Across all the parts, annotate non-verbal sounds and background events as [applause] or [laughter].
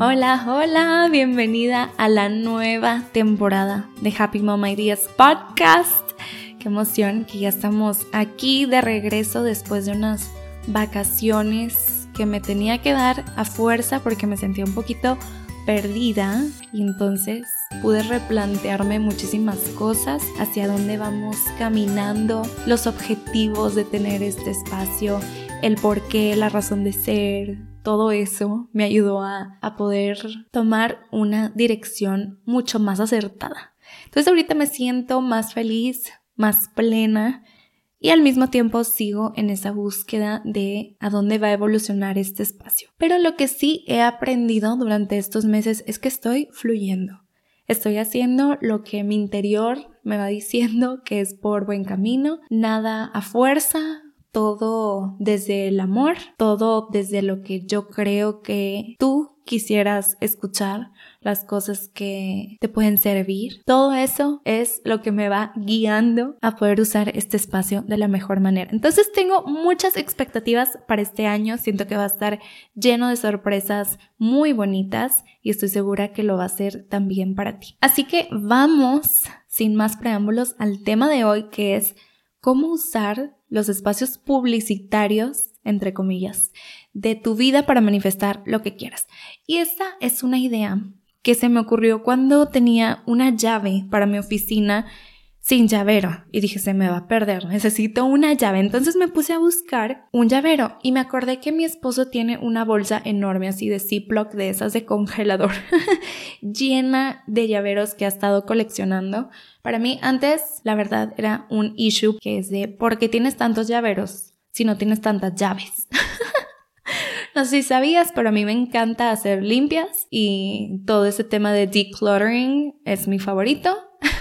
Hola, hola, bienvenida a la nueva temporada de Happy Mom Ideas Podcast. Qué emoción que ya estamos aquí de regreso después de unas vacaciones que me tenía que dar a fuerza porque me sentía un poquito perdida y entonces pude replantearme muchísimas cosas, hacia dónde vamos caminando, los objetivos de tener este espacio, el por qué, la razón de ser, todo eso me ayudó a, poder tomar una dirección mucho más acertada. Entonces ahorita me siento más feliz, más plena y al mismo tiempo sigo en esa búsqueda de a dónde va a evolucionar este espacio. Pero lo que sí he aprendido durante estos meses es que estoy fluyendo. Estoy haciendo lo que mi interior me va diciendo que es por buen camino, nada a fuerza, todo desde el amor, todo desde lo que yo creo que tú quisieras escuchar, las cosas que te pueden servir. Todo eso es lo que me va guiando a poder usar este espacio de la mejor manera. Entonces tengo muchas expectativas para este año. Siento que va a estar lleno de sorpresas muy bonitas y estoy segura que lo va a ser también para ti. Así que vamos, sin más preámbulos, al tema de hoy que es cómo usar los espacios publicitarios, entre comillas, de tu vida para manifestar lo que quieras. Y esta es una idea que se me ocurrió cuando tenía una llave para mi oficina sin llavero y dije se me va a perder, necesito una llave. Entonces me puse a buscar un llavero y me acordé que mi esposo tiene una bolsa enorme así de Ziploc de esas de congelador [laughs] llena de llaveros que ha estado coleccionando. Para mí antes la verdad era un issue que es de ¿por qué tienes tantos llaveros si no tienes tantas llaves? [laughs] No sé si sabías, pero a mí me encanta hacer limpias y todo ese tema de decluttering es mi favorito.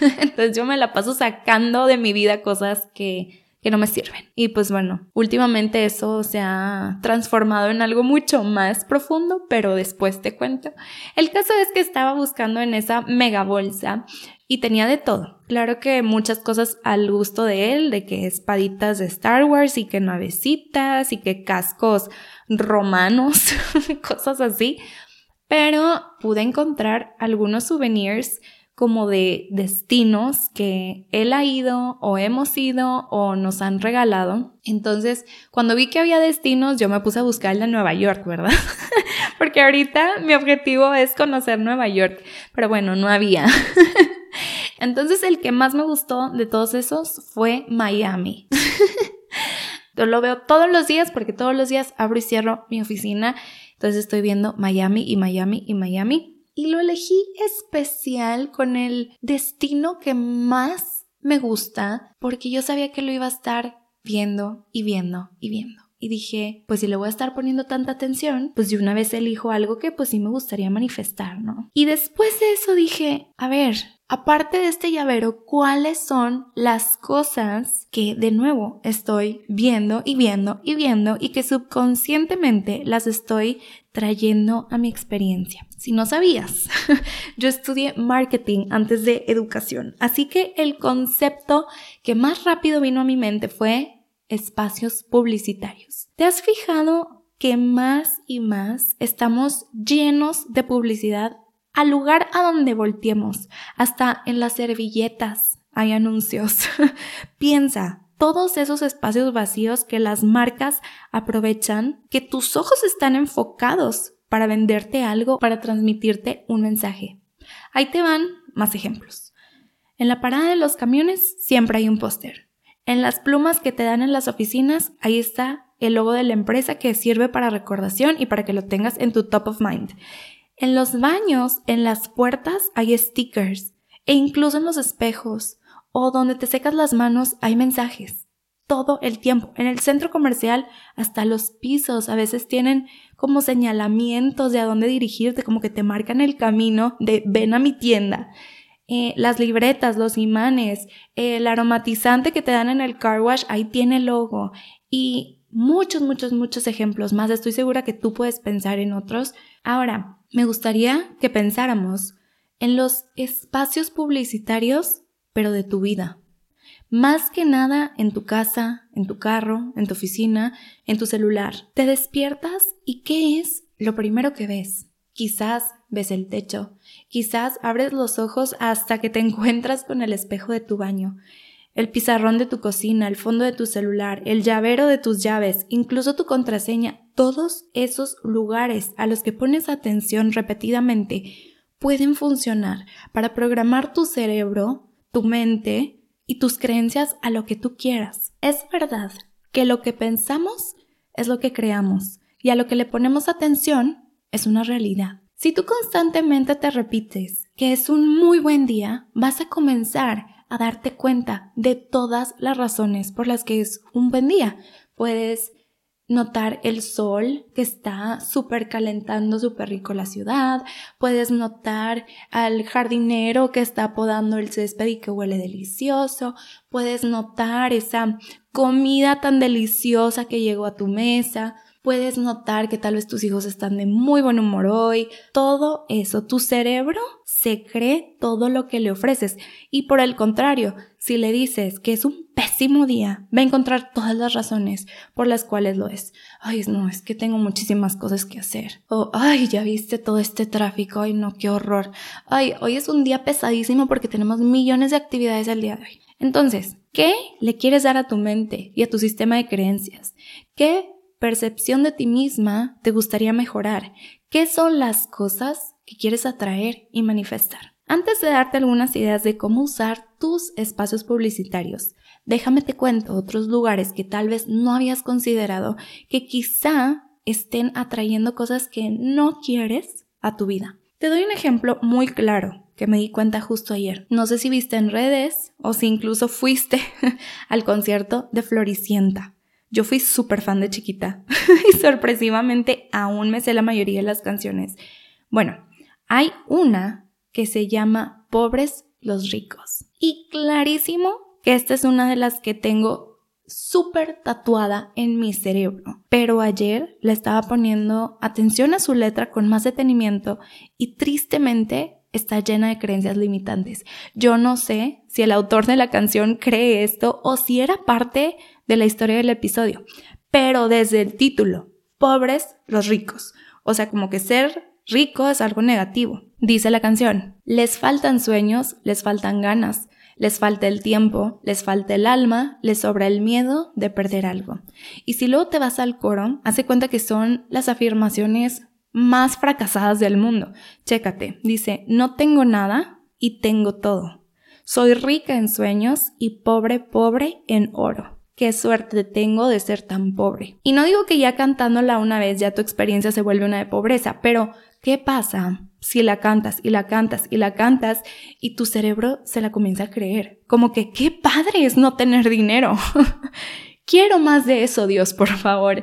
[laughs] Entonces yo me la paso sacando de mi vida cosas que, que no me sirven. Y pues bueno, últimamente eso se ha transformado en algo mucho más profundo, pero después te cuento. El caso es que estaba buscando en esa mega bolsa y tenía de todo. Claro que muchas cosas al gusto de él, de que espaditas de Star Wars y que navecitas y que cascos romanos, [laughs] cosas así. Pero pude encontrar algunos souvenirs como de destinos que él ha ido o hemos ido o nos han regalado. Entonces, cuando vi que había destinos, yo me puse a buscar de Nueva York, ¿verdad? [laughs] Porque ahorita mi objetivo es conocer Nueva York, pero bueno, no había. [laughs] Entonces, el que más me gustó de todos esos fue Miami. [laughs] Yo lo veo todos los días porque todos los días abro y cierro mi oficina. Entonces estoy viendo Miami y Miami y Miami y lo elegí especial con el destino que más me gusta porque yo sabía que lo iba a estar viendo y viendo y viendo. Y dije, pues si le voy a estar poniendo tanta atención, pues de una vez elijo algo que pues sí me gustaría manifestar, ¿no? Y después de eso dije, a ver, Aparte de este llavero, ¿cuáles son las cosas que de nuevo estoy viendo y viendo y viendo y que subconscientemente las estoy trayendo a mi experiencia? Si no sabías, [laughs] yo estudié marketing antes de educación, así que el concepto que más rápido vino a mi mente fue espacios publicitarios. ¿Te has fijado que más y más estamos llenos de publicidad al lugar a donde volteemos, hasta en las servilletas hay anuncios. [laughs] Piensa, todos esos espacios vacíos que las marcas aprovechan, que tus ojos están enfocados para venderte algo, para transmitirte un mensaje. Ahí te van más ejemplos. En la parada de los camiones siempre hay un póster. En las plumas que te dan en las oficinas, ahí está el logo de la empresa que sirve para recordación y para que lo tengas en tu top of mind. En los baños, en las puertas hay stickers e incluso en los espejos o donde te secas las manos hay mensajes. Todo el tiempo. En el centro comercial hasta los pisos a veces tienen como señalamientos de a dónde dirigirte, como que te marcan el camino de ven a mi tienda. Eh, las libretas, los imanes, el aromatizante que te dan en el car wash, ahí tiene logo. Y muchos, muchos, muchos ejemplos más. Estoy segura que tú puedes pensar en otros. Ahora, me gustaría que pensáramos en los espacios publicitarios, pero de tu vida. Más que nada en tu casa, en tu carro, en tu oficina, en tu celular. Te despiertas y ¿qué es lo primero que ves? quizás ves el techo, quizás abres los ojos hasta que te [laughs] encuentras con el espejo de tu baño, el pizarrón de tu cocina, el fondo de tu celular, el llavero de tus llaves, incluso tu contraseña, todos esos lugares a los que pones atención repetidamente pueden funcionar para programar tu cerebro, tu mente y tus creencias a lo que tú quieras. Es verdad que lo que pensamos es lo que creamos y a lo que le ponemos atención es una realidad. Si tú constantemente te repites que es un muy buen día, vas a comenzar a darte cuenta de todas las razones por las que es un buen día. Puedes notar el sol que está súper calentando súper rico la ciudad, puedes notar al jardinero que está podando el césped y que huele delicioso, puedes notar esa comida tan deliciosa que llegó a tu mesa, puedes notar que tal vez tus hijos están de muy buen humor hoy, todo eso, tu cerebro se cree todo lo que le ofreces y por el contrario, si le dices que es un pésimo día, va a encontrar todas las razones por las cuales lo es. Ay, no, es que tengo muchísimas cosas que hacer. O, ay, ya viste todo este tráfico, ay, no, qué horror. Ay, hoy es un día pesadísimo porque tenemos millones de actividades el día de hoy. Entonces, ¿qué le quieres dar a tu mente y a tu sistema de creencias? ¿Qué percepción de ti misma te gustaría mejorar? ¿Qué son las cosas que quieres atraer y manifestar? Antes de darte algunas ideas de cómo usar tus espacios publicitarios, déjame te cuento otros lugares que tal vez no habías considerado que quizá estén atrayendo cosas que no quieres a tu vida. Te doy un ejemplo muy claro que me di cuenta justo ayer. No sé si viste en redes o si incluso fuiste [laughs] al concierto de Floricienta. Yo fui súper fan de chiquita [laughs] y sorpresivamente aún me sé la mayoría de las canciones. Bueno, hay una que se llama Pobres los ricos. Y clarísimo que esta es una de las que tengo súper tatuada en mi cerebro. Pero ayer le estaba poniendo atención a su letra con más detenimiento y tristemente está llena de creencias limitantes. Yo no sé si el autor de la canción cree esto o si era parte de la historia del episodio, pero desde el título, pobres los ricos, o sea, como que ser rico es algo negativo. Dice la canción, les faltan sueños, les faltan ganas, les falta el tiempo, les falta el alma, les sobra el miedo de perder algo. Y si luego te vas al coro, hace cuenta que son las afirmaciones más fracasadas del mundo. Chécate, dice, no tengo nada y tengo todo. Soy rica en sueños y pobre, pobre en oro. Qué suerte tengo de ser tan pobre. Y no digo que ya cantándola una vez ya tu experiencia se vuelve una de pobreza, pero ¿qué pasa si la cantas y la cantas y la cantas y tu cerebro se la comienza a creer? Como que qué padre es no tener dinero. [laughs] Quiero más de eso, Dios, por favor.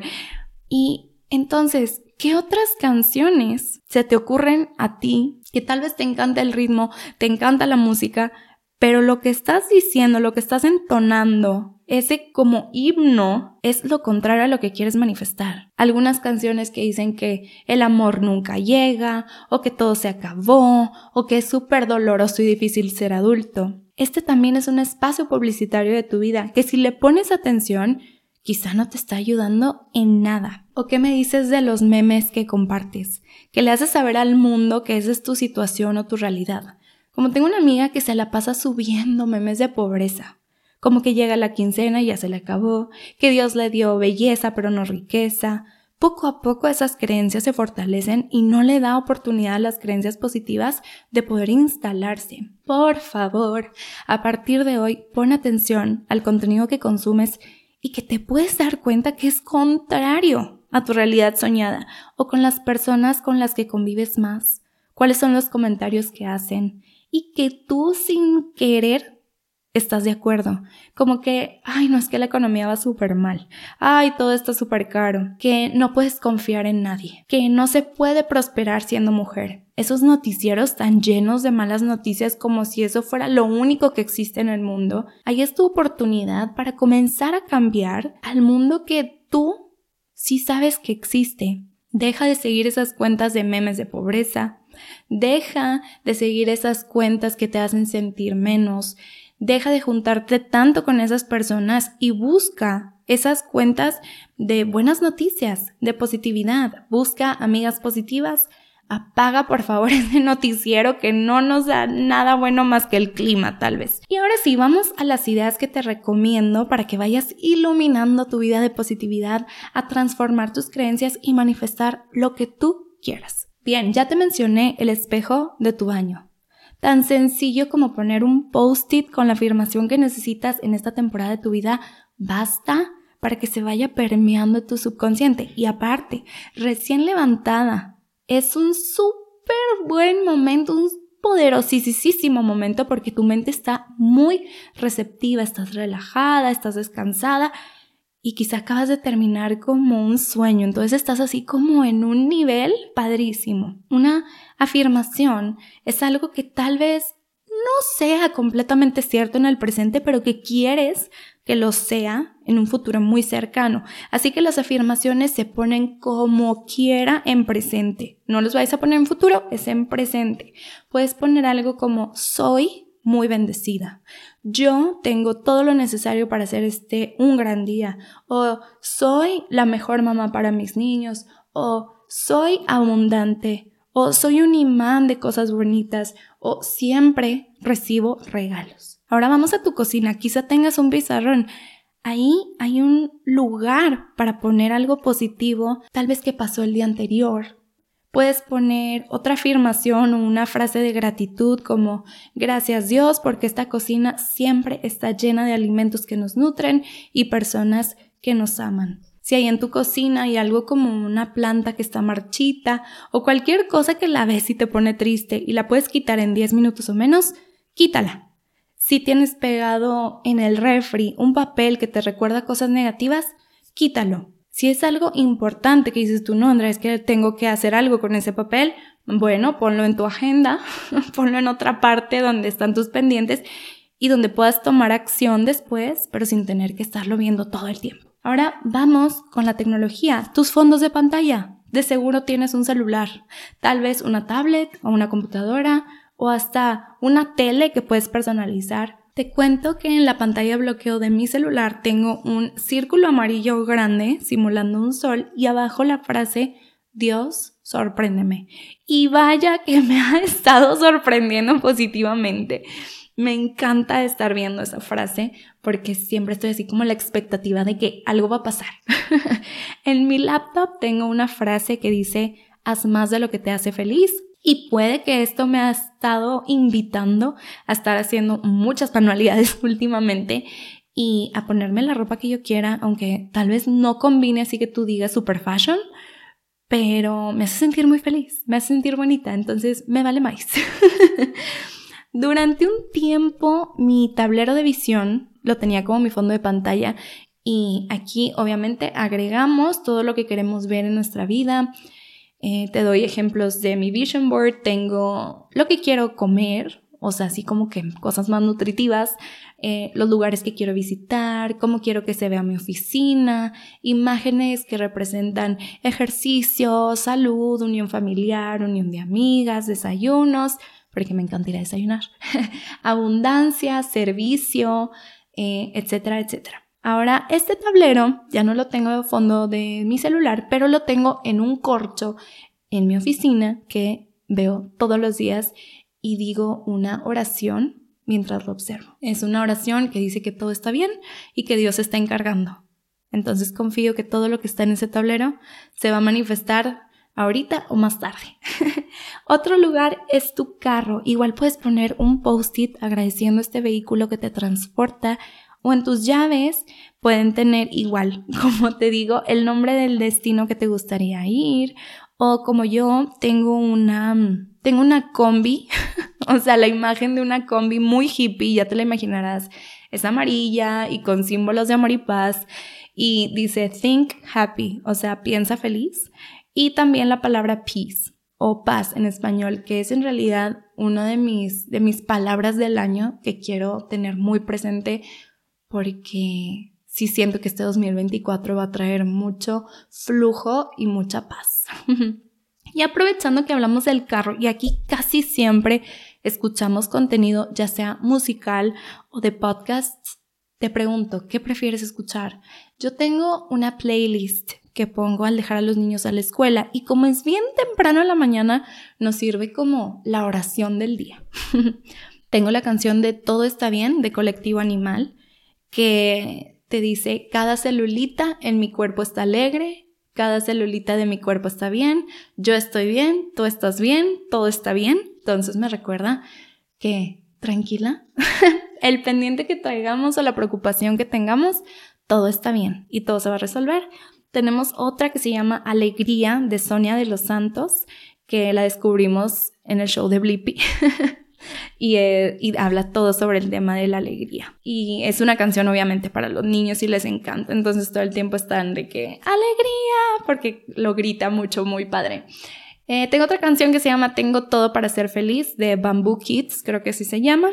Y entonces, ¿qué otras canciones se te ocurren a ti que tal vez te encanta el ritmo, te encanta la música, pero lo que estás diciendo, lo que estás entonando, ese como himno es lo contrario a lo que quieres manifestar. Algunas canciones que dicen que el amor nunca llega, o que todo se acabó, o que es súper doloroso y difícil ser adulto. Este también es un espacio publicitario de tu vida que si le pones atención, quizá no te está ayudando en nada. ¿O qué me dices de los memes que compartes? Que le haces saber al mundo que esa es tu situación o tu realidad. Como tengo una amiga que se la pasa subiendo memes de pobreza. Como que llega la quincena y ya se le acabó, que Dios le dio belleza pero no riqueza. Poco a poco esas creencias se fortalecen y no le da oportunidad a las creencias positivas de poder instalarse. Por favor, a partir de hoy pon atención al contenido que consumes y que te puedes dar cuenta que es contrario a tu realidad soñada o con las personas con las que convives más, cuáles son los comentarios que hacen y que tú sin querer estás de acuerdo. Como que, ay, no es que la economía va súper mal, ay, todo está súper caro, que no puedes confiar en nadie, que no se puede prosperar siendo mujer. Esos noticieros tan llenos de malas noticias como si eso fuera lo único que existe en el mundo, ahí es tu oportunidad para comenzar a cambiar al mundo que tú sí sabes que existe. Deja de seguir esas cuentas de memes de pobreza, deja de seguir esas cuentas que te hacen sentir menos, deja de juntarte tanto con esas personas y busca esas cuentas de buenas noticias, de positividad, busca amigas positivas, Apaga por favor [laughs] ese noticiero que no nos da nada bueno más que el clima tal vez. Y ahora sí, vamos a las ideas que te recomiendo para que vayas iluminando tu vida de positividad, a transformar tus creencias y manifestar lo que tú quieras. Bien, ya te mencioné el espejo de tu baño. Tan sencillo como poner un post-it con la afirmación que necesitas en esta temporada de tu vida, basta para que se vaya permeando tu subconsciente. Y aparte, recién levantada, es un súper buen momento, un poderosísimo momento porque tu mente está muy receptiva, estás relajada, estás descansada y quizá acabas de terminar como un sueño, entonces estás así como en un nivel padrísimo. Una afirmación es algo que tal vez no sea completamente cierto en el presente, pero que quieres que lo sea en un futuro muy cercano. Así que las afirmaciones se ponen como quiera en presente. No los vais a poner en futuro, es en presente. Puedes poner algo como soy muy bendecida. Yo tengo todo lo necesario para hacer este un gran día. O soy la mejor mamá para mis niños. O soy abundante. O soy un imán de cosas bonitas. O siempre recibo regalos. Ahora vamos a tu cocina, quizá tengas un pizarrón. Ahí hay un lugar para poner algo positivo, tal vez que pasó el día anterior. Puedes poner otra afirmación o una frase de gratitud como gracias Dios porque esta cocina siempre está llena de alimentos que nos nutren y personas que nos aman. Si hay en tu cocina hay algo como una planta que está marchita o cualquier cosa que la ves y te pone triste y la puedes quitar en 10 minutos o menos, quítala. Si tienes pegado en el refri un papel que te recuerda cosas negativas, quítalo. Si es algo importante que dices tú, no, Andrea, es que tengo que hacer algo con ese papel, bueno, ponlo en tu agenda, [laughs] ponlo en otra parte donde están tus pendientes y donde puedas tomar acción después, pero sin tener que estarlo viendo todo el tiempo. Ahora vamos con la tecnología, tus fondos de pantalla. De seguro tienes un celular, tal vez una tablet o una computadora o hasta una tele que puedes personalizar. Te cuento que en la pantalla de bloqueo de mi celular tengo un círculo amarillo grande simulando un sol y abajo la frase Dios, sorpréndeme. Y vaya que [laughs] me ha estado sorprendiendo positivamente. Me encanta estar viendo esa frase porque siempre estoy así como la expectativa de que algo va a pasar. [laughs] en mi laptop tengo una frase que dice, haz más de lo que te hace feliz y puede que esto me ha estado invitando a estar haciendo muchas manualidades [laughs] últimamente y a ponerme la ropa que yo quiera, aunque tal vez no combine así que tú digas super fashion, pero me hace sentir muy feliz, me hace sentir bonita, entonces me vale más. [laughs] Durante un tiempo mi tablero de visión lo tenía como mi fondo de pantalla y aquí obviamente agregamos todo lo que queremos ver en nuestra vida, eh, te doy ejemplos de mi vision board. Tengo lo que quiero comer, o sea, así como que cosas más nutritivas, eh, los lugares que quiero visitar, cómo quiero que se vea mi oficina, imágenes que representan ejercicio, salud, unión familiar, unión de amigas, desayunos, porque me encantaría desayunar, [laughs] abundancia, servicio, eh, etcétera, etcétera. Ahora, este tablero ya no lo tengo de fondo de mi celular, pero lo tengo en un corcho en mi oficina que veo todos los días y digo una oración mientras lo observo. Es una oración que dice que todo está bien y que Dios está encargando. Entonces confío que todo lo que está en ese tablero se va a manifestar ahorita o más tarde. [laughs] Otro lugar es tu carro. Igual puedes poner un post-it agradeciendo este vehículo que te transporta o en tus llaves pueden tener igual, [laughs] como te digo, el nombre del destino que te gustaría ir o como yo tengo una tengo una combi, [laughs] o sea, la imagen de una combi muy hippie, ya te la imaginarás, es amarilla y con símbolos de amor y paz y dice think happy, o sea, piensa feliz y también la palabra peace o paz en español, que es en realidad una de mis de mis palabras del año que quiero tener muy presente porque sí siento que este 2024 va a traer mucho flujo y mucha paz. [laughs] y aprovechando que hablamos del carro, y aquí casi siempre escuchamos contenido, ya sea musical o de podcasts, te pregunto, ¿qué prefieres escuchar? Yo tengo una playlist que pongo al dejar a los niños a la escuela y como es bien temprano en la mañana, nos sirve como la oración del día. [laughs] Tengo la canción de Todo está bien de Colectivo Animal que te dice, cada celulita en mi cuerpo está alegre, cada celulita de mi cuerpo está bien, yo estoy bien, tú estás bien, todo está bien. Entonces me recuerda que tranquila, [laughs] el pendiente que traigamos o la preocupación que tengamos, todo está bien y todo se va a resolver. Tenemos otra que se llama Alegría de Sonia de los Santos, que la descubrimos en el show de Blippi. [laughs] Eh, y, habla todo sobre el tema de la alegría. Y es una canción obviamente para los niños y les encanta. Entonces todo el tiempo están de que alegría, porque lo grita mucho, muy padre. Eh, tengo otra canción que se llama Tengo todo para ser feliz de Bamboo Kids, creo que así se llama.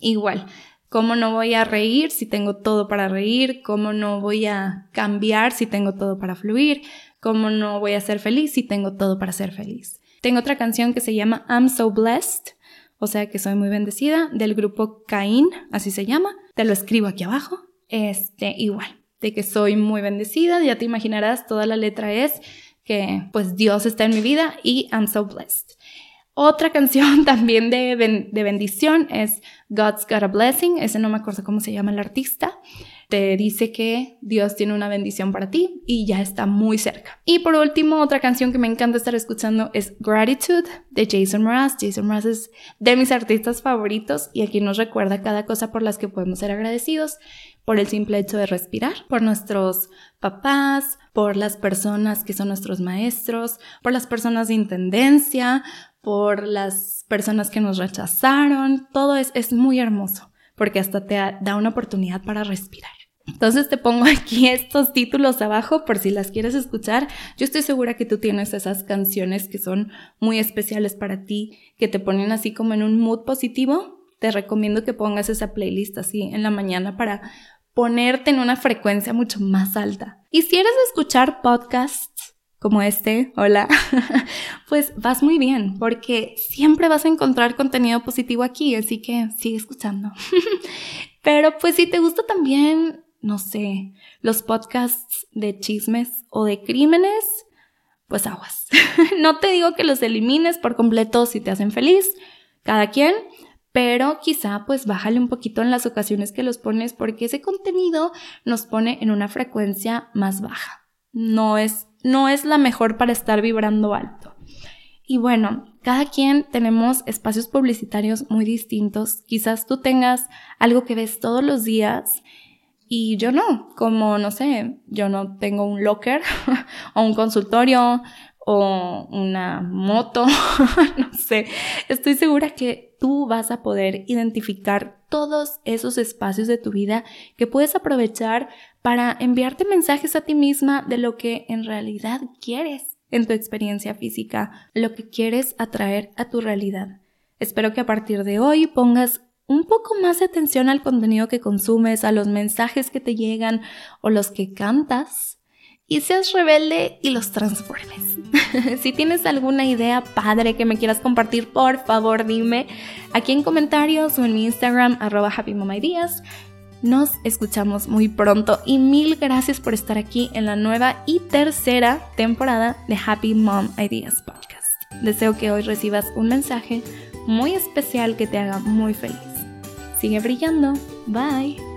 Igual, ¿Cómo no voy a reír si tengo todo para reír? ¿Cómo no voy a cambiar si tengo todo para fluir? ¿Cómo no voy a ser feliz si tengo todo para ser feliz? Tengo otra canción que se llama I'm So Blessed, o sea que soy muy bendecida, del grupo Caín, así se llama. Te lo escribo aquí abajo. Este, igual, de que soy muy bendecida, ya te imaginarás, toda la letra es que pues Dios está en mi vida y I'm so blessed. Otra [laughs] canción también de, bendición es God's Got a Blessing, ese no me acuerdo cómo se llama el artista. Te dice que Dios tiene una bendición para ti y ya está muy cerca. Y por último, otra canción que me encanta estar escuchando es Gratitude de Jason Mraz. Jason Mraz es de mis artistas favoritos y aquí nos recuerda cada cosa por las que podemos ser agradecidos por el simple hecho de respirar, por nuestros papás, por las personas que son nuestros maestros, por las personas de intendencia, por las personas que nos rechazaron, todo es, es muy hermoso porque hasta te da una oportunidad para respirar. Entonces te pongo [laughs] aquí estos títulos abajo por si las quieres escuchar. Yo estoy segura que tú tienes esas canciones que son muy especiales para ti, que te ponen así como en un mood positivo. Te recomiendo que pongas esa playlist así en la mañana para ponerte en una frecuencia mucho más alta. Y si eres escuchar podcasts, como este, hola, [laughs] pues vas muy bien porque siempre vas a encontrar contenido positivo aquí, así que sigue escuchando. [laughs] Pero pues si te gusta también, no sé, los podcasts de chismes o de crímenes, pues aguas. [laughs] no te digo que los elimines por completo si te hacen feliz, cada quien, pero quizá pues bájale un poquito en las ocasiones que los pones porque ese contenido nos pone en una frecuencia más baja. No es no es la mejor para estar vibrando alto. Y bueno, cada quien tenemos espacios publicitarios muy distintos. Quizás tú tengas algo que ves todos los días y yo no, como no sé, yo no tengo un locker [laughs] o un consultorio o una moto, [laughs] no sé. Estoy segura que tú vas a poder identificar todos esos espacios de tu vida que puedes aprovechar para enviarte mensajes a ti misma de lo que en realidad quieres en tu experiencia física, lo que quieres atraer a tu realidad. Espero que a partir de hoy pongas un poco más de atención al contenido que consumes, a los mensajes que te llegan o los que cantas y seas rebelde y los transformes. [laughs] si tienes alguna idea padre que me quieras compartir, por favor dime aquí en comentarios o en mi Instagram arroba happy nos escuchamos muy pronto y mil gracias por estar aquí en la nueva y tercera temporada de Happy Mom Ideas Podcast. Deseo que hoy recibas un mensaje muy especial que te haga muy feliz. Sigue brillando. Bye.